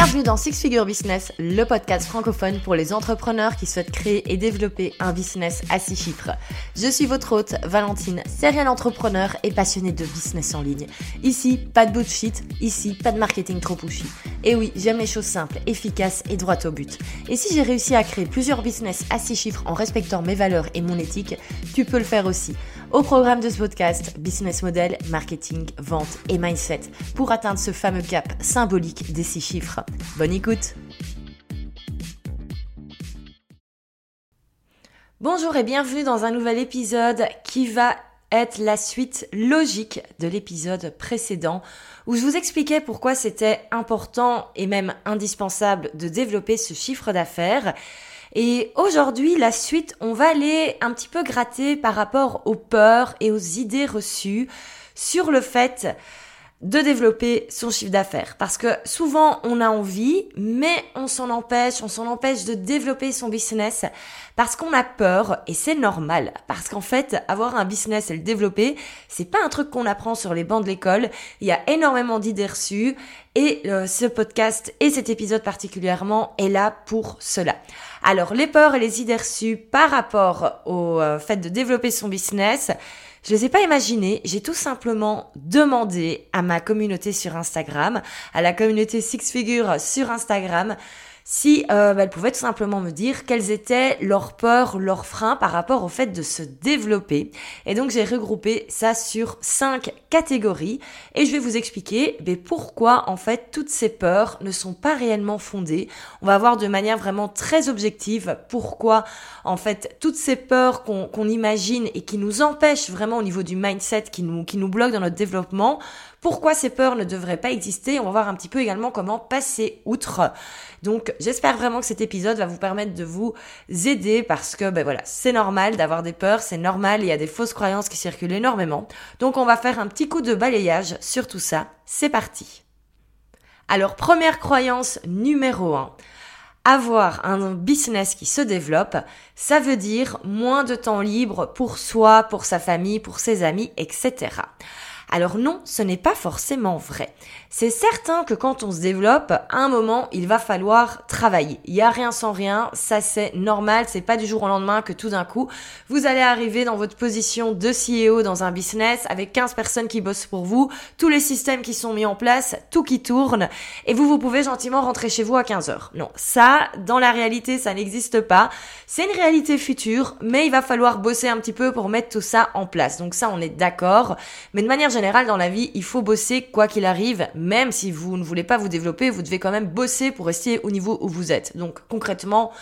Bienvenue dans Six Figure Business, le podcast francophone pour les entrepreneurs qui souhaitent créer et développer un business à six chiffres. Je suis votre hôte, Valentine, serial entrepreneur et passionnée de business en ligne. Ici, pas de bullshit, ici, pas de marketing trop pushy. Et oui, j'aime les choses simples, efficaces et droites au but. Et si j'ai réussi à créer plusieurs business à six chiffres en respectant mes valeurs et mon éthique, tu peux le faire aussi. Au programme de ce podcast, business model, marketing, vente et mindset pour atteindre ce fameux cap symbolique des six chiffres. Bonne écoute Bonjour et bienvenue dans un nouvel épisode qui va être la suite logique de l'épisode précédent où je vous expliquais pourquoi c'était important et même indispensable de développer ce chiffre d'affaires. Et aujourd'hui, la suite, on va aller un petit peu gratter par rapport aux peurs et aux idées reçues sur le fait de développer son chiffre d'affaires. Parce que souvent on a envie, mais on s'en empêche, on s'en empêche de développer son business parce qu'on a peur et c'est normal. Parce qu'en fait, avoir un business et le développer, c'est pas un truc qu'on apprend sur les bancs de l'école. Il y a énormément d'idées reçues et euh, ce podcast et cet épisode particulièrement est là pour cela. Alors les peurs et les idées reçues par rapport au euh, fait de développer son business, je les ai pas imaginées, j'ai tout simplement demandé à ma communauté sur Instagram, à la communauté Six Figures sur Instagram, si euh, bah, elle pouvait tout simplement me dire quelles étaient leurs peurs, leurs freins par rapport au fait de se développer. Et donc j'ai regroupé ça sur cinq catégories et je vais vous expliquer mais pourquoi en fait toutes ces peurs ne sont pas réellement fondées. On va voir de manière vraiment très objective pourquoi en fait toutes ces peurs qu'on imagine et qui nous empêchent vraiment au niveau du mindset, qui nous, qui nous bloquent dans notre développement, pourquoi ces peurs ne devraient pas exister. On va voir un petit peu également comment passer outre. Donc j'espère vraiment que cet épisode va vous permettre de vous aider parce que ben voilà, c'est normal d'avoir des peurs, c'est normal, il y a des fausses croyances qui circulent énormément. Donc on va faire un petit coup de balayage sur tout ça. C'est parti. Alors première croyance numéro 1 avoir un business qui se développe, ça veut dire moins de temps libre pour soi, pour sa famille, pour ses amis, etc. Alors non, ce n'est pas forcément vrai. C'est certain que quand on se développe, à un moment, il va falloir travailler. Il y a rien sans rien, ça c'est normal, c'est pas du jour au lendemain que tout d'un coup, vous allez arriver dans votre position de CEO dans un business avec 15 personnes qui bossent pour vous, tous les systèmes qui sont mis en place, tout qui tourne, et vous, vous pouvez gentiment rentrer chez vous à 15 heures. Non, ça, dans la réalité, ça n'existe pas. C'est une réalité future, mais il va falloir bosser un petit peu pour mettre tout ça en place. Donc ça, on est d'accord. Mais de manière générale, dans la vie, il faut bosser quoi qu'il arrive, même si vous ne voulez pas vous développer, vous devez quand même bosser pour rester au niveau où vous êtes. Donc concrètement,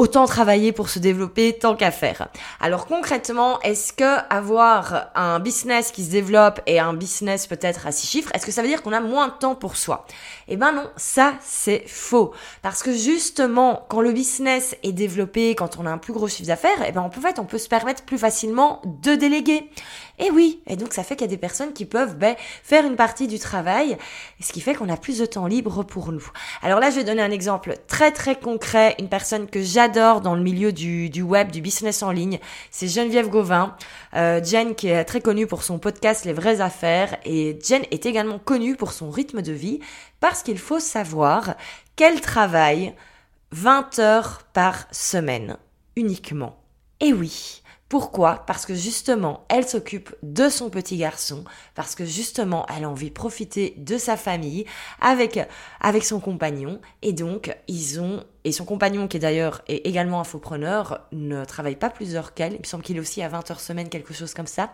autant travailler pour se développer tant qu'à faire. Alors concrètement, est-ce que avoir un business qui se développe et un business peut-être à six chiffres, est-ce que ça veut dire qu'on a moins de temps pour soi? Eh ben non, ça c'est faux. Parce que justement, quand le business est développé, quand on a un plus gros chiffre d'affaires, eh ben en fait, on peut se permettre plus facilement de déléguer. Et oui, et donc ça fait qu'il y a des personnes qui peuvent ben, faire une partie du travail, ce qui fait qu'on a plus de temps libre pour nous. Alors là, je vais donner un exemple très très concret, une personne que j'adore dans le milieu du, du, web, du business en ligne, c'est Geneviève Gauvin. Euh, Jen qui est très connue pour son podcast Les vraies affaires, et Jen est également connue pour son rythme de vie, parce qu'il faut savoir qu'elle travaille 20 heures par semaine uniquement. Et oui, pourquoi? Parce que justement, elle s'occupe de son petit garçon, parce que justement, elle a envie de profiter de sa famille avec, avec son compagnon, et donc, ils ont et son compagnon, qui d'ailleurs est également infopreneur, ne travaille pas plus d'heures qu'elle. Il me semble qu'il est aussi à 20 heures semaine, quelque chose comme ça.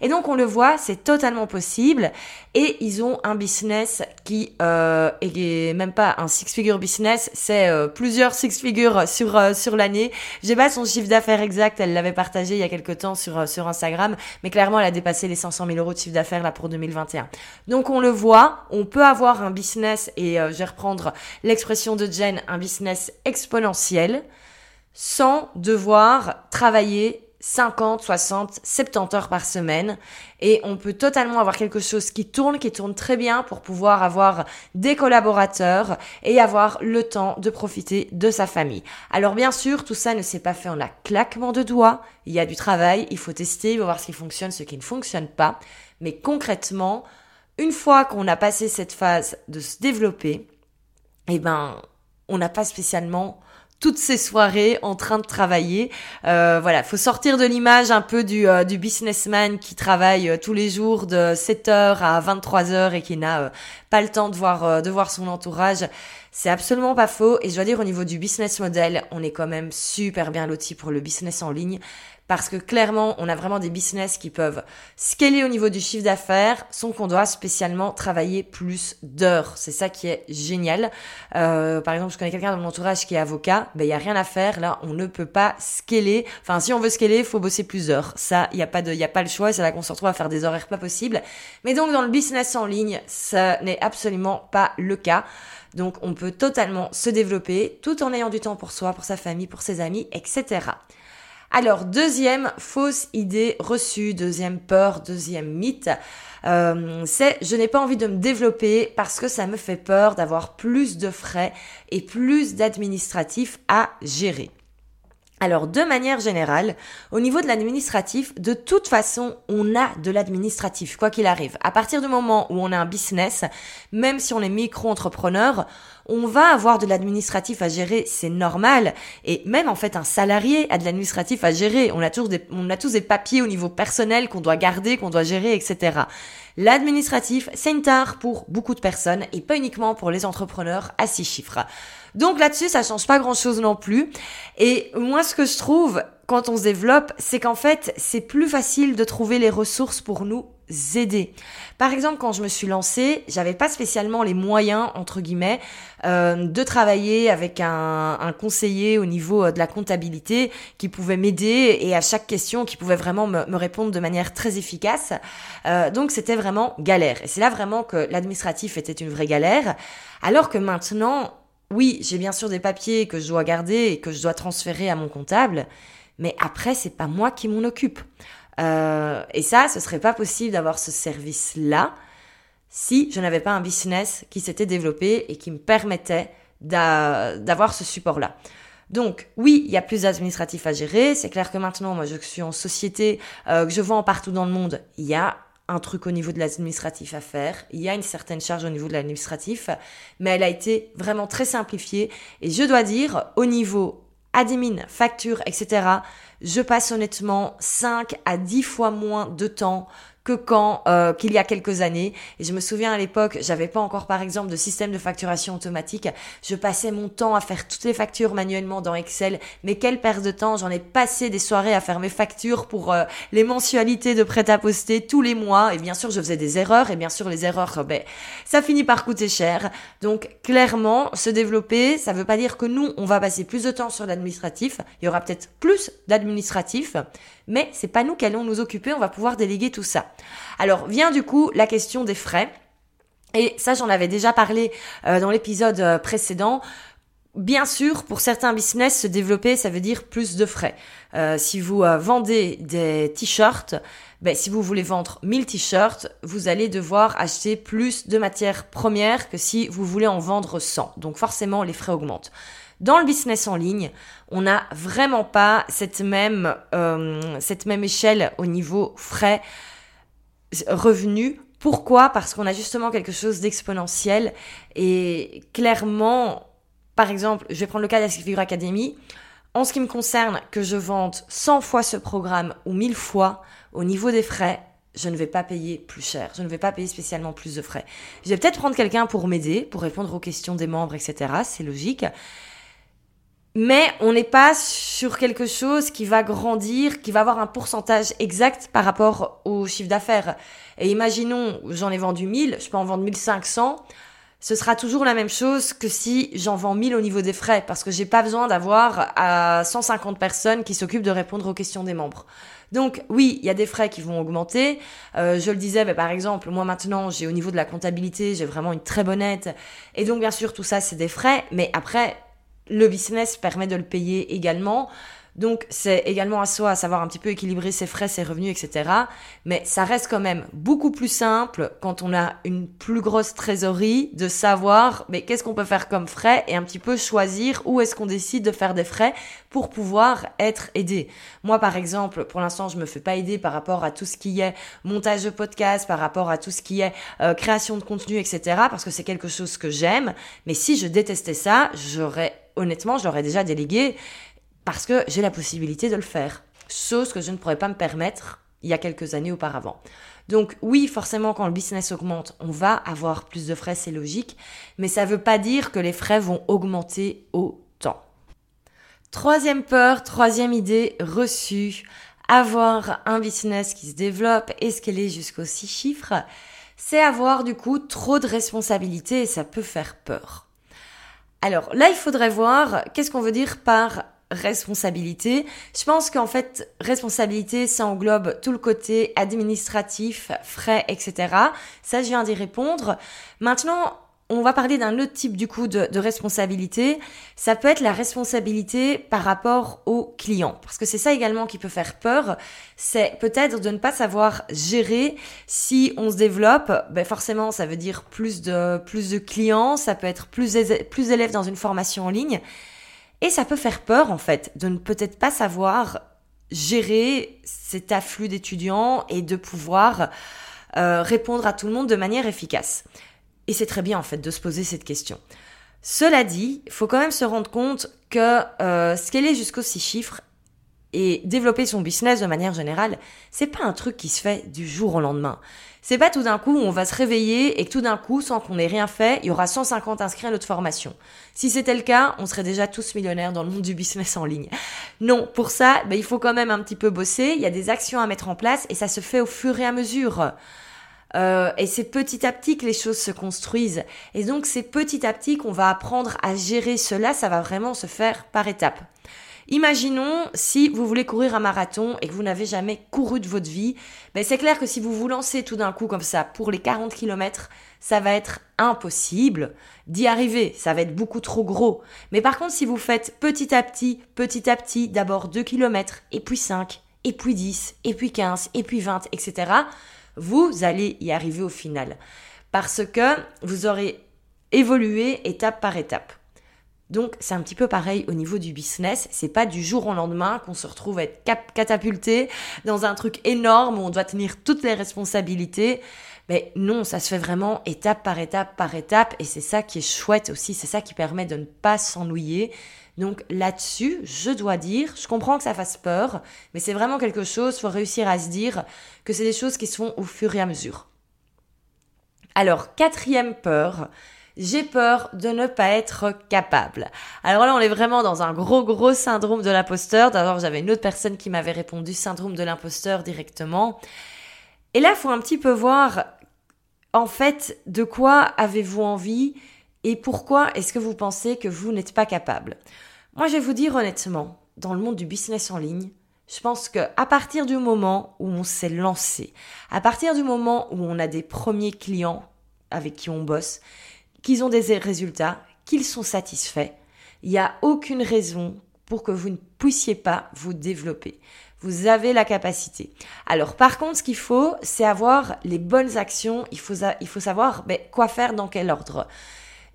Et donc on le voit, c'est totalement possible. Et ils ont un business qui euh, est même pas un six-figure business, c'est euh, plusieurs six-figures sur euh, sur l'année. J'ai pas son chiffre d'affaires exact, elle l'avait partagé il y a quelques temps sur euh, sur Instagram, mais clairement elle a dépassé les 500 000 euros de chiffre d'affaires là pour 2021. Donc on le voit, on peut avoir un business et je vais reprendre l'expression de Jen, un business exponentielle sans devoir travailler 50, 60, 70 heures par semaine. Et on peut totalement avoir quelque chose qui tourne, qui tourne très bien pour pouvoir avoir des collaborateurs et avoir le temps de profiter de sa famille. Alors bien sûr, tout ça ne s'est pas fait en un claquement de doigts. Il y a du travail, il faut tester, il faut voir ce qui fonctionne, ce qui ne fonctionne pas. Mais concrètement, une fois qu'on a passé cette phase de se développer, eh ben, on n'a pas spécialement toutes ces soirées en train de travailler. Euh, voilà, faut sortir de l'image un peu du, euh, du businessman qui travaille euh, tous les jours de 7h à 23h et qui n'a euh, pas le temps de voir, de voir son entourage. C'est absolument pas faux et je dois dire au niveau du business model, on est quand même super bien loti pour le business en ligne parce que clairement, on a vraiment des business qui peuvent scaler au niveau du chiffre d'affaires sans qu'on doit spécialement travailler plus d'heures. C'est ça qui est génial. Euh, par exemple, je connais quelqu'un dans mon entourage qui est avocat, ben il y a rien à faire. Là, on ne peut pas scaler. Enfin, si on veut scaler, il faut bosser plus d'heures. Ça, il y a pas de, y a pas le choix. C'est là qu'on se retrouve à faire des horaires pas possibles. Mais donc, dans le business en ligne, ça n'est absolument pas le cas. Donc, on peut totalement se développer tout en ayant du temps pour soi, pour sa famille, pour ses amis, etc. Alors, deuxième fausse idée reçue, deuxième peur, deuxième mythe, euh, c'est je n'ai pas envie de me développer parce que ça me fait peur d'avoir plus de frais et plus d'administratifs à gérer. Alors, de manière générale, au niveau de l'administratif, de toute façon, on a de l'administratif, quoi qu'il arrive. À partir du moment où on a un business, même si on est micro-entrepreneur, on va avoir de l'administratif à gérer, c'est normal. Et même en fait, un salarié a de l'administratif à gérer. On a tous des, on a tous des papiers au niveau personnel qu'on doit garder, qu'on doit gérer, etc. L'administratif, c'est une tare pour beaucoup de personnes et pas uniquement pour les entrepreneurs à six chiffres. Donc là-dessus, ça change pas grand-chose non plus. Et moi, ce que je trouve quand on se développe, c'est qu'en fait, c'est plus facile de trouver les ressources pour nous aider. Par exemple, quand je me suis lancée, j'avais pas spécialement les moyens entre guillemets euh, de travailler avec un, un, conseiller au niveau euh, de la comptabilité qui pouvait m'aider et à chaque question qui pouvait vraiment me, me répondre de manière très efficace. Euh, donc c'était vraiment galère. Et c'est là vraiment que l'administratif était une vraie galère. Alors que maintenant, oui, j'ai bien sûr des papiers que je dois garder et que je dois transférer à mon comptable, mais après, c'est pas moi qui m'en occupe. Euh, et ça, ce serait pas possible d'avoir ce service-là si je n'avais pas un business qui s'était développé et qui me permettait d'avoir ce support-là. Donc oui, il y a plus d'administratifs à gérer. C'est clair que maintenant, moi, je suis en société, euh, que je vends partout dans le monde, il y a un truc au niveau de l'administratif à faire. Il y a une certaine charge au niveau de l'administratif, mais elle a été vraiment très simplifiée. Et je dois dire, au niveau admin, facture, etc., je passe honnêtement 5 à 10 fois moins de temps que quand euh, qu'il y a quelques années. Et je me souviens à l'époque, j'avais pas encore par exemple de système de facturation automatique. Je passais mon temps à faire toutes les factures manuellement dans Excel. Mais quelle perte de temps J'en ai passé des soirées à faire mes factures pour euh, les mensualités de prêt-à-poster tous les mois. Et bien sûr, je faisais des erreurs. Et bien sûr, les erreurs, ben, ça finit par coûter cher. Donc clairement, se développer, ça veut pas dire que nous, on va passer plus de temps sur l'administratif. Il y aura peut-être plus d'administratif, mais c'est pas nous qui allons nous occuper. On va pouvoir déléguer tout ça. Alors vient du coup la question des frais. Et ça, j'en avais déjà parlé euh, dans l'épisode euh, précédent. Bien sûr, pour certains business, se développer, ça veut dire plus de frais. Euh, si vous vendez des t-shirts, ben, si vous voulez vendre 1000 t-shirts, vous allez devoir acheter plus de matières premières que si vous voulez en vendre 100. Donc forcément, les frais augmentent. Dans le business en ligne, on n'a vraiment pas cette même, cette même échelle au niveau frais revenus. Pourquoi? Parce qu'on a justement quelque chose d'exponentiel et clairement, par exemple, je vais prendre le cas d'Ask Academy. En ce qui me concerne, que je vende 100 fois ce programme ou 1000 fois, au niveau des frais, je ne vais pas payer plus cher. Je ne vais pas payer spécialement plus de frais. Je vais peut-être prendre quelqu'un pour m'aider, pour répondre aux questions des membres, etc. C'est logique mais on n'est pas sur quelque chose qui va grandir, qui va avoir un pourcentage exact par rapport au chiffre d'affaires. Et imaginons, j'en ai vendu 1000, je peux en vendre 1500, ce sera toujours la même chose que si j'en vends 1000 au niveau des frais, parce que j'ai pas besoin d'avoir à 150 personnes qui s'occupent de répondre aux questions des membres. Donc oui, il y a des frais qui vont augmenter. Euh, je le disais, bah, par exemple, moi maintenant, j'ai au niveau de la comptabilité, j'ai vraiment une très bonne aide. Et donc bien sûr, tout ça, c'est des frais. Mais après, le business permet de le payer également. Donc c'est également à soi à savoir un petit peu équilibrer ses frais, ses revenus, etc. Mais ça reste quand même beaucoup plus simple quand on a une plus grosse trésorerie de savoir mais qu'est-ce qu'on peut faire comme frais et un petit peu choisir où est-ce qu'on décide de faire des frais pour pouvoir être aidé. Moi par exemple, pour l'instant je me fais pas aider par rapport à tout ce qui est montage de podcast, par rapport à tout ce qui est euh, création de contenu, etc. Parce que c'est quelque chose que j'aime. Mais si je détestais ça, j'aurais honnêtement, je l'aurais déjà délégué parce que j'ai la possibilité de le faire. Chose que je ne pourrais pas me permettre il y a quelques années auparavant. Donc oui, forcément, quand le business augmente, on va avoir plus de frais, c'est logique, mais ça ne veut pas dire que les frais vont augmenter autant. Troisième peur, troisième idée reçue, avoir un business qui se développe et scaler jusqu'aux six chiffres, c'est avoir du coup trop de responsabilités et ça peut faire peur. Alors là, il faudrait voir qu'est-ce qu'on veut dire par responsabilité. Je pense qu'en fait, responsabilité, ça englobe tout le côté administratif, frais, etc. Ça, je viens d'y répondre. Maintenant, on va parler d'un autre type du coup de, responsabilité. Ça peut être la responsabilité par rapport au client, parce que c'est ça également qui peut faire peur. C'est peut-être de ne pas savoir gérer. Si on se développe, ben forcément, ça veut dire plus de plus de clients. Ça peut être plus plus d'élèves dans une formation en ligne. Et ça peut faire peur, en fait, de ne peut-être pas savoir gérer cet afflux d'étudiants et de pouvoir euh, répondre à tout le monde de manière efficace. Et c'est très bien, en fait, de se poser cette question. Cela dit, il faut quand même se rendre compte que euh, scaler jusqu'aux six chiffres et développer son business de manière générale, c'est pas un truc qui se fait du jour au lendemain. C'est pas tout d'un coup où on va se réveiller et que tout d'un coup, sans qu'on ait rien fait, il y aura 150 inscrits à notre formation. Si c'était le cas, on serait déjà tous millionnaires dans le monde du business en ligne. Non, pour ça, ben, il faut quand même un petit peu bosser, il y a des actions à mettre en place et ça se fait au fur et à mesure. Euh, et c'est petit à petit que les choses se construisent. Et donc c'est petit à petit qu'on va apprendre à gérer cela, ça va vraiment se faire par étapes. Imaginons si vous voulez courir un marathon et que vous n'avez jamais couru de votre vie, ben c'est clair que si vous vous lancez tout d'un coup comme ça pour les 40 km, ça va être impossible d'y arriver, ça va être beaucoup trop gros. Mais par contre, si vous faites petit à petit, petit à petit, d'abord 2 km, et puis 5, et puis 10, et puis 15, et puis 20, etc., vous allez y arriver au final. Parce que vous aurez évolué étape par étape. Donc c'est un petit peu pareil au niveau du business. C'est pas du jour au lendemain qu'on se retrouve à être catapulté dans un truc énorme où on doit tenir toutes les responsabilités. Mais non, ça se fait vraiment étape par étape par étape et c'est ça qui est chouette aussi. C'est ça qui permet de ne pas s'ennuyer. Donc là-dessus, je dois dire, je comprends que ça fasse peur, mais c'est vraiment quelque chose, faut réussir à se dire que c'est des choses qui se font au fur et à mesure. Alors, quatrième peur, j'ai peur de ne pas être capable. Alors là, on est vraiment dans un gros, gros syndrome de l'imposteur. D'abord, j'avais une autre personne qui m'avait répondu syndrome de l'imposteur directement. Et là, faut un petit peu voir, en fait, de quoi avez-vous envie et pourquoi est-ce que vous pensez que vous n'êtes pas capable. Moi, je vais vous dire honnêtement, dans le monde du business en ligne, je pense que à partir du moment où on s'est lancé, à partir du moment où on a des premiers clients avec qui on bosse, qu'ils ont des résultats, qu'ils sont satisfaits. Il n'y a aucune raison pour que vous ne puissiez pas vous développer. Vous avez la capacité. Alors par contre, ce qu'il faut, c'est avoir les bonnes actions. Il faut, savoir ben, quoi faire dans quel ordre.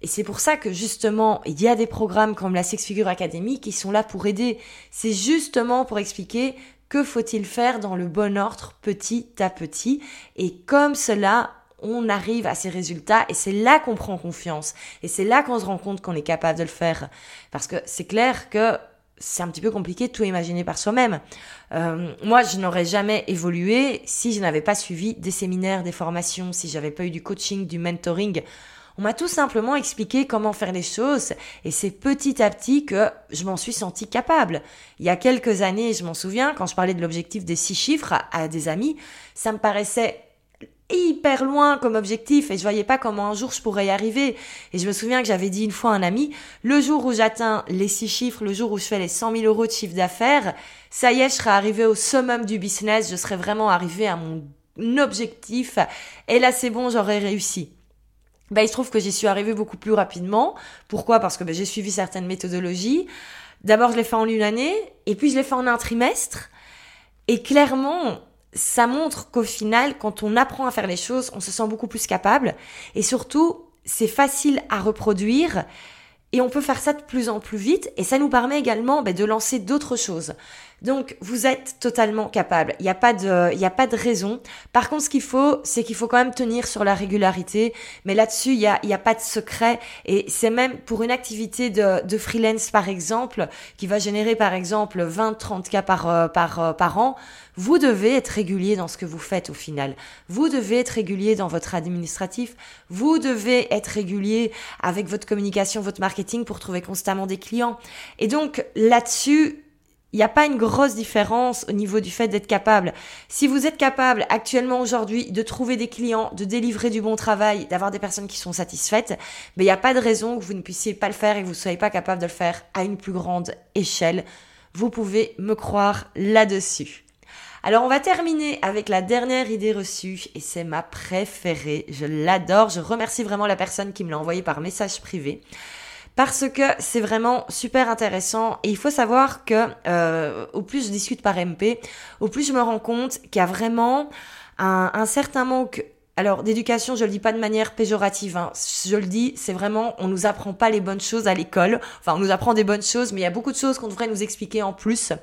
Et c'est pour ça que justement, il y a des programmes comme la Six Figure Academy qui sont là pour aider. C'est justement pour expliquer que faut-il faire dans le bon ordre petit à petit. Et comme cela, on arrive à ces résultats et c'est là qu'on prend confiance et c'est là qu'on se rend compte qu'on est capable de le faire. Parce que c'est clair que c'est un petit peu compliqué de tout imaginer par soi-même. Euh, moi, je n'aurais jamais évolué si je n'avais pas suivi des séminaires, des formations, si j'avais pas eu du coaching, du mentoring. On m'a tout simplement expliqué comment faire les choses et c'est petit à petit que je m'en suis senti capable. Il y a quelques années, je m'en souviens, quand je parlais de l'objectif des six chiffres à des amis, ça me paraissait hyper loin comme objectif et je voyais pas comment un jour je pourrais y arriver. Et je me souviens que j'avais dit une fois à un ami, le jour où j'atteins les six chiffres, le jour où je fais les 100 000 euros de chiffre d'affaires, ça y est, je serai arrivé au summum du business, je serai vraiment arrivé à mon objectif et là c'est bon, j'aurai réussi. Bah, il se trouve que j'y suis arrivée beaucoup plus rapidement. Pourquoi? Parce que bah, j'ai suivi certaines méthodologies D'abord, je l'ai fait en une année, et puis je l'ai fait en un trimestre. Et clairement, ça montre qu'au final, quand on apprend à faire les choses, on se sent beaucoup plus capable. Et surtout, c'est facile à reproduire. Et on peut faire ça de plus en plus vite. Et ça nous permet également ben, de lancer d'autres choses. Donc, vous êtes totalement capable. Il n'y a pas de, y a pas de raison. Par contre, ce qu'il faut, c'est qu'il faut quand même tenir sur la régularité. Mais là-dessus, il n'y a, y a pas de secret. Et c'est même pour une activité de, de freelance, par exemple, qui va générer, par exemple, 20, 30 cas par, euh, par, euh, par an. Vous devez être régulier dans ce que vous faites au final. Vous devez être régulier dans votre administratif. Vous devez être régulier avec votre communication, votre marketing pour trouver constamment des clients. Et donc, là-dessus, il n'y a pas une grosse différence au niveau du fait d'être capable. Si vous êtes capable actuellement aujourd'hui de trouver des clients, de délivrer du bon travail, d'avoir des personnes qui sont satisfaites, mais il n'y a pas de raison que vous ne puissiez pas le faire et que vous ne soyez pas capable de le faire à une plus grande échelle. Vous pouvez me croire là-dessus. Alors on va terminer avec la dernière idée reçue et c'est ma préférée. Je l'adore. Je remercie vraiment la personne qui me l'a envoyée par message privé parce que c'est vraiment super intéressant et il faut savoir que euh, au plus je discute par MP, au plus je me rends compte qu'il y a vraiment un, certain manque alors d'éducation, je le dis pas de manière péjorative, hein. je le dis, c'est vraiment, on nous apprend pas les bonnes choses à l'école. Enfin, on nous apprend des bonnes choses, mais il y a beaucoup de choses qu'on devrait nous expliquer en plus.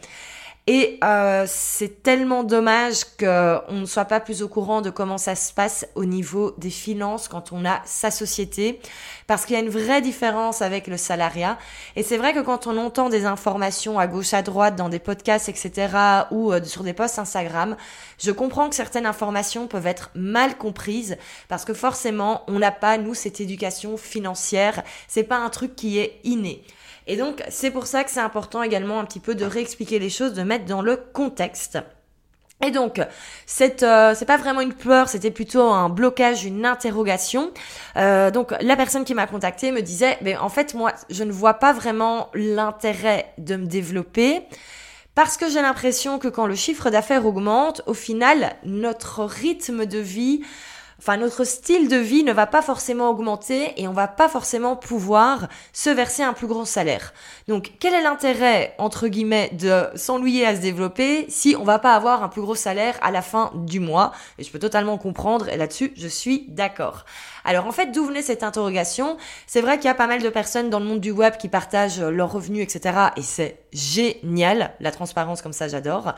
Et euh, c'est tellement dommage qu'on ne soit pas plus au courant de comment ça se passe au niveau des finances quand on a sa société, parce qu'il y a une vraie différence avec le salariat. Et c'est vrai que quand on entend des informations à gauche, à droite, dans des podcasts, etc., ou euh, sur des posts Instagram, je comprends que certaines informations peuvent être mal comprises, parce que forcément, on n'a pas, nous, cette éducation financière. C'est pas un truc qui est inné. Et donc, c'est pour ça que c'est important également un petit peu de réexpliquer les choses, de mettre dans le contexte. Et donc, c'est euh, c'est pas vraiment une peur, c'était plutôt un blocage, une interrogation. Euh, donc, la personne qui m'a contacté me disait, mais en fait, moi, je ne vois pas vraiment l'intérêt de me développer. Parce que j'ai l'impression que quand le chiffre d'affaires augmente, au final, notre rythme de vie Enfin, notre style de vie ne va pas forcément augmenter et on va pas forcément pouvoir se verser un plus grand salaire. Donc, quel est l'intérêt, entre guillemets, de s'ennuyer à se développer si on va pas avoir un plus gros salaire à la fin du mois? Et je peux totalement comprendre et là-dessus, je suis d'accord. Alors en fait, d'où venait cette interrogation? C'est vrai qu'il y a pas mal de personnes dans le monde du web qui partagent leurs revenus, etc. Et c'est génial, la transparence comme ça, j'adore.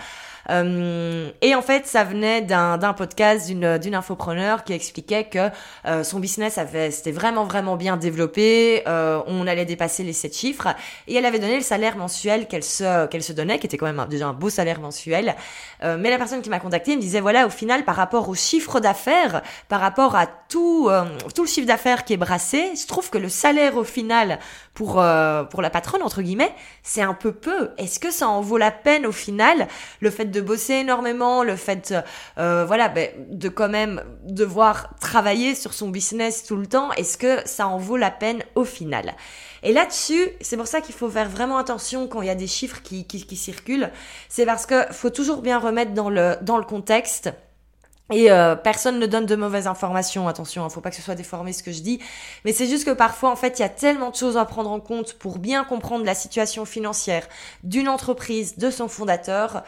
Euh, et en fait, ça venait d'un podcast d'une d'une infopreneur qui expliquait que euh, son business avait c'était vraiment vraiment bien développé. Euh, on allait dépasser les 7 chiffres et elle avait donné le salaire mensuel qu'elle se qu'elle se donnait, qui était quand même déjà un beau salaire mensuel. mais la personne qui m'a contacté me disait voilà, au final, par rapport au chiffre d'affaires, par rapport à tout tout le chiffre d'affaires qui est brassé, je trouve que le salaire au final pour euh, pour la patronne entre guillemets, c'est un peu peu. Est-ce que ça en vaut la peine au final le fait de bosser énormément, le fait euh, voilà ben, de quand même devoir travailler sur son business tout le temps, est-ce que ça en vaut la peine au final? Et là-dessus, c'est pour ça qu'il faut faire vraiment attention quand il y a des chiffres qui, qui, qui circulent. C'est parce que faut toujours bien remettre dans le, dans le contexte et euh, personne ne donne de mauvaises informations, attention, hein, faut pas que ce soit déformé ce que je dis, mais c'est juste que parfois en fait il y a tellement de choses à prendre en compte pour bien comprendre la situation financière d'une entreprise, de son fondateur,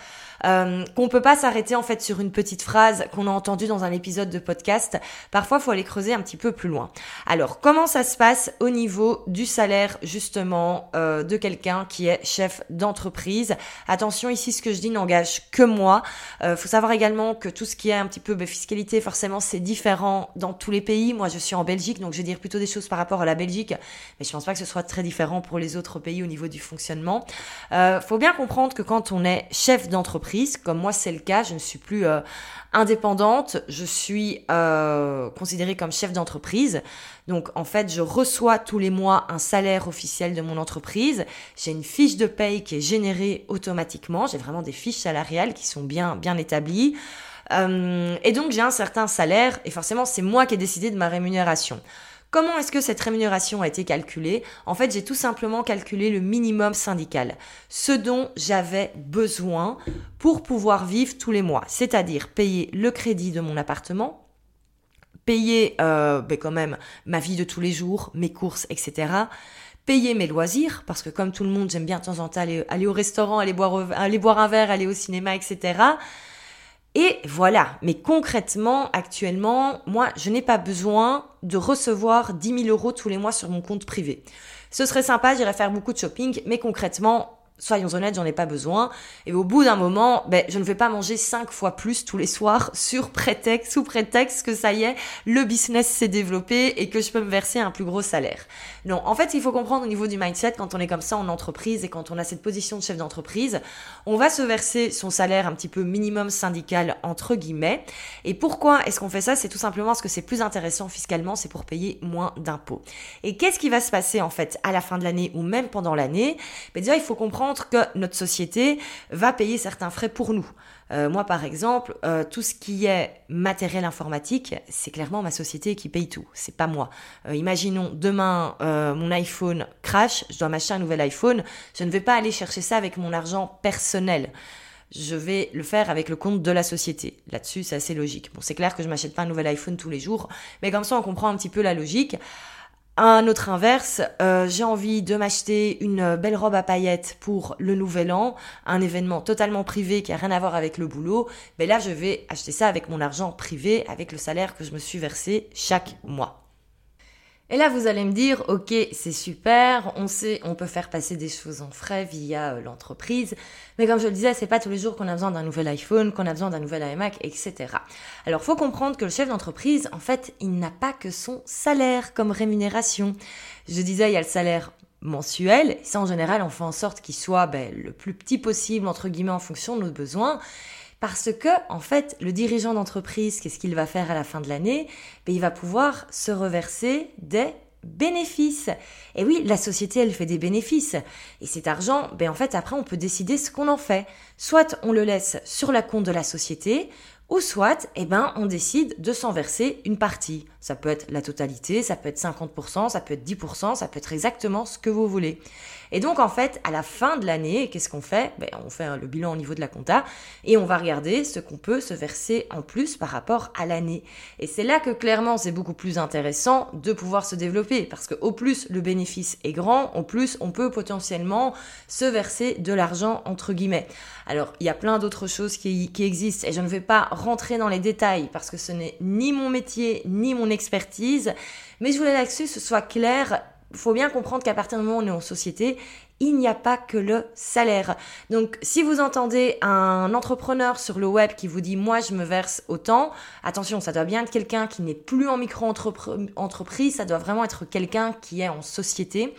euh, qu'on peut pas s'arrêter en fait sur une petite phrase qu'on a entendue dans un épisode de podcast. Parfois, faut aller creuser un petit peu plus loin. Alors, comment ça se passe au niveau du salaire justement euh, de quelqu'un qui est chef d'entreprise? Attention, ici, ce que je dis n'engage que moi. Euh, faut savoir également que tout ce qui est un petit peu fiscalité, forcément, c'est différent dans tous les pays. Moi, je suis en Belgique, donc je vais dire plutôt des choses par rapport à la Belgique, mais je pense pas que ce soit très différent pour les autres pays au niveau du fonctionnement. Euh, faut bien comprendre que quand on est chef d'entreprise comme moi c'est le cas, je ne suis plus euh, indépendante, je suis euh, considérée comme chef d'entreprise. Donc en fait, je reçois tous les mois un salaire officiel de mon entreprise. J'ai une fiche de paye qui est générée automatiquement. J'ai vraiment des fiches salariales qui sont bien bien établies. Euh, et donc j'ai un certain salaire et forcément c'est moi qui ai décidé de ma rémunération. Comment est-ce que cette rémunération a été calculée? En fait, j'ai tout simplement calculé le minimum syndical, ce dont j'avais besoin pour pouvoir vivre tous les mois, c'est-à-dire payer le crédit de mon appartement, payer euh, ben quand même ma vie de tous les jours, mes courses, etc., payer mes loisirs, parce que comme tout le monde, j'aime bien de temps en temps aller, aller au restaurant, aller boire, aller boire un verre, aller au cinéma, etc. Et voilà, mais concrètement, actuellement, moi, je n'ai pas besoin de recevoir 10 000 euros tous les mois sur mon compte privé. Ce serait sympa, j'irais faire beaucoup de shopping, mais concrètement, soyons honnêtes, j'en ai pas besoin. Et au bout d'un moment, ben, je ne vais pas manger cinq fois plus tous les soirs sur prétexte, sous prétexte que ça y est, le business s'est développé et que je peux me verser un plus gros salaire. Non, en fait, il faut comprendre au niveau du mindset, quand on est comme ça en entreprise et quand on a cette position de chef d'entreprise, on va se verser son salaire un petit peu minimum syndical, entre guillemets. Et pourquoi est-ce qu'on fait ça? C'est tout simplement parce que c'est plus intéressant fiscalement, c'est pour payer moins d'impôts. Et qu'est-ce qui va se passer, en fait, à la fin de l'année ou même pendant l'année? Ben, déjà, il faut comprendre que notre société va payer certains frais pour nous. Euh, moi, par exemple, euh, tout ce qui est matériel informatique, c'est clairement ma société qui paye tout. C'est pas moi. Euh, imaginons demain mon iPhone crash, je dois m'acheter un nouvel iPhone. Je ne vais pas aller chercher ça avec mon argent personnel. Je vais le faire avec le compte de la société. Là-dessus, c'est assez logique. Bon, c'est clair que je m'achète pas un nouvel iPhone tous les jours, mais comme ça, on comprend un petit peu la logique. Un autre inverse, euh, j'ai envie de m'acheter une belle robe à paillettes pour le nouvel an, un événement totalement privé qui a rien à voir avec le boulot. Mais là, je vais acheter ça avec mon argent privé, avec le salaire que je me suis versé chaque mois. Et là, vous allez me dire, ok, c'est super, on sait, on peut faire passer des choses en frais via euh, l'entreprise, mais comme je le disais, c'est pas tous les jours qu'on a besoin d'un nouvel iPhone, qu'on a besoin d'un nouvel iMac, etc. Alors, faut comprendre que le chef d'entreprise, en fait, il n'a pas que son salaire comme rémunération. Je disais, il y a le salaire mensuel, ça en général, on fait en sorte qu'il soit ben, le plus petit possible, entre guillemets, en fonction de nos besoins. Parce que, en fait, le dirigeant d'entreprise, qu'est-ce qu'il va faire à la fin de l'année? Ben, Il va pouvoir se reverser des bénéfices. Et oui, la société, elle fait des bénéfices. Et cet argent, ben, en fait, après, on peut décider ce qu'on en fait. Soit on le laisse sur la compte de la société, ou soit, eh ben, on décide de s'en verser une partie. Ça peut être la totalité, ça peut être 50%, ça peut être 10%, ça peut être exactement ce que vous voulez. Et donc, en fait, à la fin de l'année, qu'est-ce qu'on fait? Ben, On fait le bilan au niveau de la compta et on va regarder ce qu'on peut se verser en plus par rapport à l'année. Et c'est là que clairement, c'est beaucoup plus intéressant de pouvoir se développer parce que au plus le bénéfice est grand, au plus on peut potentiellement se verser de l'argent entre guillemets. Alors, il y a plein d'autres choses qui, qui existent et je ne vais pas rentrer dans les détails parce que ce n'est ni mon métier ni mon expertise, mais je voulais là-dessus ce soit clair. Il faut bien comprendre qu'à partir du moment où on est en société, il n'y a pas que le salaire. Donc, si vous entendez un entrepreneur sur le web qui vous dit moi je me verse autant, attention, ça doit bien être quelqu'un qui n'est plus en micro-entreprise, ça doit vraiment être quelqu'un qui est en société,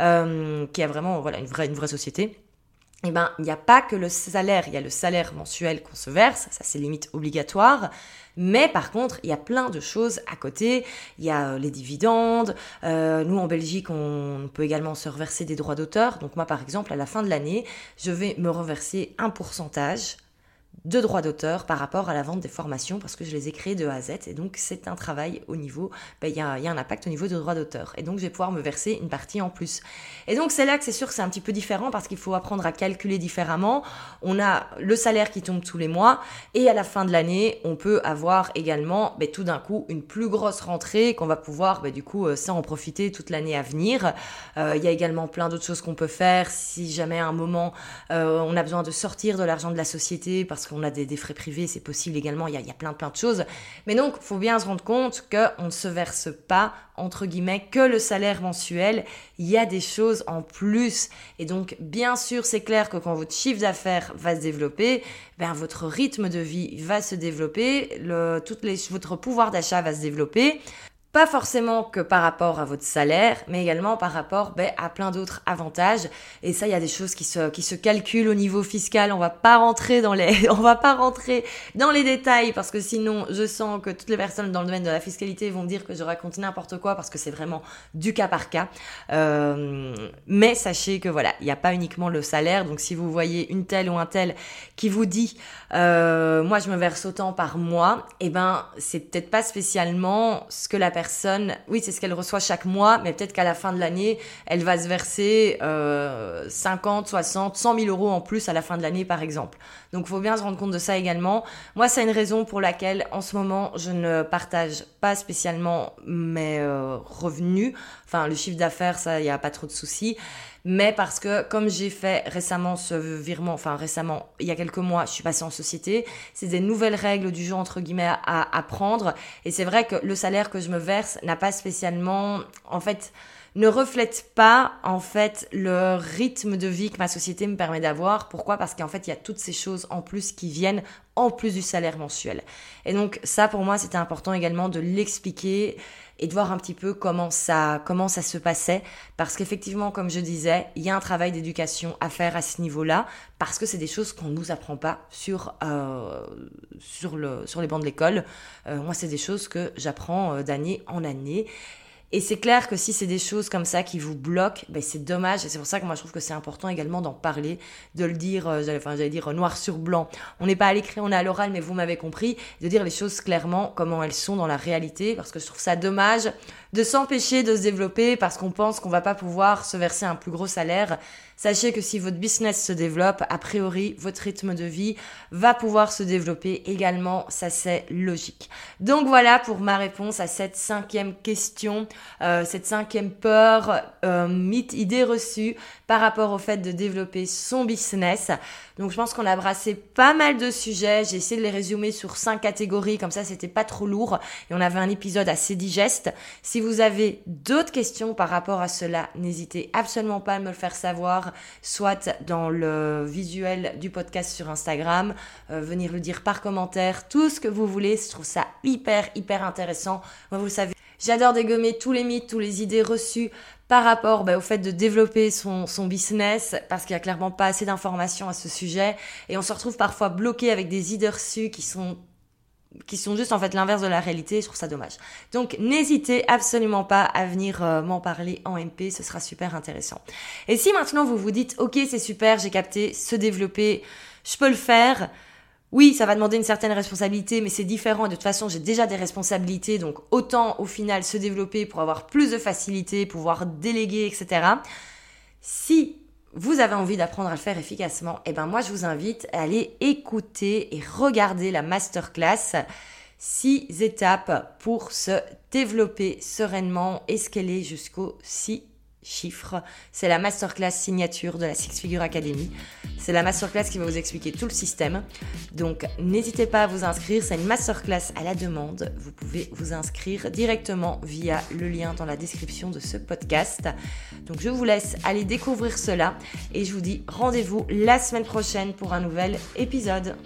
euh, qui a vraiment voilà une vraie une vraie société eh ben, il n'y a pas que le salaire, il y a le salaire mensuel qu'on se verse, ça c'est limite obligatoire, mais par contre, il y a plein de choses à côté, il y a euh, les dividendes, euh, nous en Belgique, on peut également se reverser des droits d'auteur, donc moi par exemple, à la fin de l'année, je vais me reverser un pourcentage de droits d'auteur par rapport à la vente des formations parce que je les ai créées de A à Z et donc c'est un travail au niveau, ben, il y, a, y, a, un impact au niveau de droits d'auteur et donc je vais pouvoir me verser une partie en plus. Et donc c'est là que c'est sûr que c'est un petit peu différent parce qu'il faut apprendre à calculer différemment. On a le salaire qui tombe tous les mois et à la fin de l'année on peut avoir également ben, tout d'un coup une plus grosse rentrée qu'on va pouvoir ben, du coup ça euh, en profiter toute l'année à venir. Euh, il y a également plein d'autres choses qu'on peut faire si jamais à un moment euh, on a besoin de sortir de l'argent de la société parce que on a des, frais privés, c'est possible également, il y, a, il plein de choses. Mais donc, faut bien se rendre compte qu'on ne se verse pas, entre guillemets, que le salaire mensuel. Il y a des choses en plus. Et donc, bien sûr, c'est clair que quand votre chiffre d'affaires va se développer, ben, votre rythme de vie va se développer, toutes les, votre pouvoir d'achat va se développer. Pas forcément que par rapport à votre salaire, mais également par rapport ben, à plein d'autres avantages. Et ça, il y a des choses qui se, qui se calculent au niveau fiscal. On va pas rentrer dans les, on va pas rentrer dans les détails parce que sinon, je sens que toutes les personnes dans le domaine de la fiscalité vont dire que je raconte n'importe quoi parce que c'est vraiment du cas par cas. Euh, mais sachez que voilà, il n'y a pas uniquement le salaire. Donc si vous voyez une telle ou un tel qui vous dit, euh, moi je me verse autant par mois, eh ben c'est peut-être pas spécialement ce que la personne oui, c'est ce qu'elle reçoit chaque mois, mais peut-être qu'à la fin de l'année, elle va se verser euh, 50, 60, 100 000 euros en plus à la fin de l'année, par exemple. Donc, il faut bien se rendre compte de ça également. Moi, c'est une raison pour laquelle, en ce moment, je ne partage pas spécialement mes euh, revenus. Enfin, le chiffre d'affaires, ça, il n'y a pas trop de soucis mais parce que comme j'ai fait récemment ce virement, enfin récemment, il y a quelques mois, je suis passée en société, c'est des nouvelles règles du jeu entre guillemets à apprendre et c'est vrai que le salaire que je me verse n'a pas spécialement, en fait, ne reflète pas en fait le rythme de vie que ma société me permet d'avoir. Pourquoi? Parce qu'en fait, il y a toutes ces choses en plus qui viennent en plus du salaire mensuel. Et donc ça, pour moi, c'était important également de l'expliquer et de voir un petit peu comment ça, comment ça se passait. Parce qu'effectivement, comme je disais, il y a un travail d'éducation à faire à ce niveau-là, parce que c'est des choses qu'on ne nous apprend pas sur, euh, sur, le, sur les bancs de l'école. Euh, moi, c'est des choses que j'apprends euh, d'année en année. Et c'est clair que si c'est des choses comme ça qui vous bloquent, ben c'est dommage. Et c'est pour ça que moi je trouve que c'est important également d'en parler, de le dire, euh, enfin j'allais dire noir sur blanc. On n'est pas à l'écrit, on est à l'oral, mais vous m'avez compris, de dire les choses clairement comment elles sont dans la réalité, parce que je trouve ça dommage de s'empêcher de se développer parce qu'on pense qu'on va pas pouvoir se verser un plus gros salaire. Sachez que si votre business se développe, a priori, votre rythme de vie va pouvoir se développer également. Ça, c'est logique. Donc voilà pour ma réponse à cette cinquième question, euh, cette cinquième peur, euh, mythe, idée reçue par rapport au fait de développer son business. Donc je pense qu'on a brassé pas mal de sujets. J'ai essayé de les résumer sur cinq catégories, comme ça c'était pas trop lourd et on avait un épisode assez digeste. Si vous avez d'autres questions par rapport à cela, n'hésitez absolument pas à me le faire savoir, soit dans le visuel du podcast sur Instagram, euh, venir le dire par commentaire, tout ce que vous voulez. Je trouve ça hyper hyper intéressant. Moi vous le savez. J'adore dégommer tous les mythes, tous les idées reçues par rapport bah, au fait de développer son, son business, parce qu'il n'y a clairement pas assez d'informations à ce sujet, et on se retrouve parfois bloqué avec des idées reçues qui sont qui sont juste en fait l'inverse de la réalité, je trouve ça dommage. Donc n'hésitez absolument pas à venir euh, m'en parler en MP, ce sera super intéressant. Et si maintenant vous vous dites OK, c'est super, j'ai capté, se développer, je peux le faire, oui, ça va demander une certaine responsabilité, mais c'est différent. De toute façon, j'ai déjà des responsabilités, donc autant au final se développer pour avoir plus de facilité, pouvoir déléguer, etc. Si vous avez envie d'apprendre à le faire efficacement, eh ben moi je vous invite à aller écouter et regarder la masterclass. Six étapes pour se développer sereinement et scaler jusqu'au 6 chiffres. C'est la masterclass signature de la Six Figure Academy. C'est la masterclass qui va vous expliquer tout le système. Donc n'hésitez pas à vous inscrire. C'est une masterclass à la demande. Vous pouvez vous inscrire directement via le lien dans la description de ce podcast. Donc je vous laisse aller découvrir cela et je vous dis rendez-vous la semaine prochaine pour un nouvel épisode.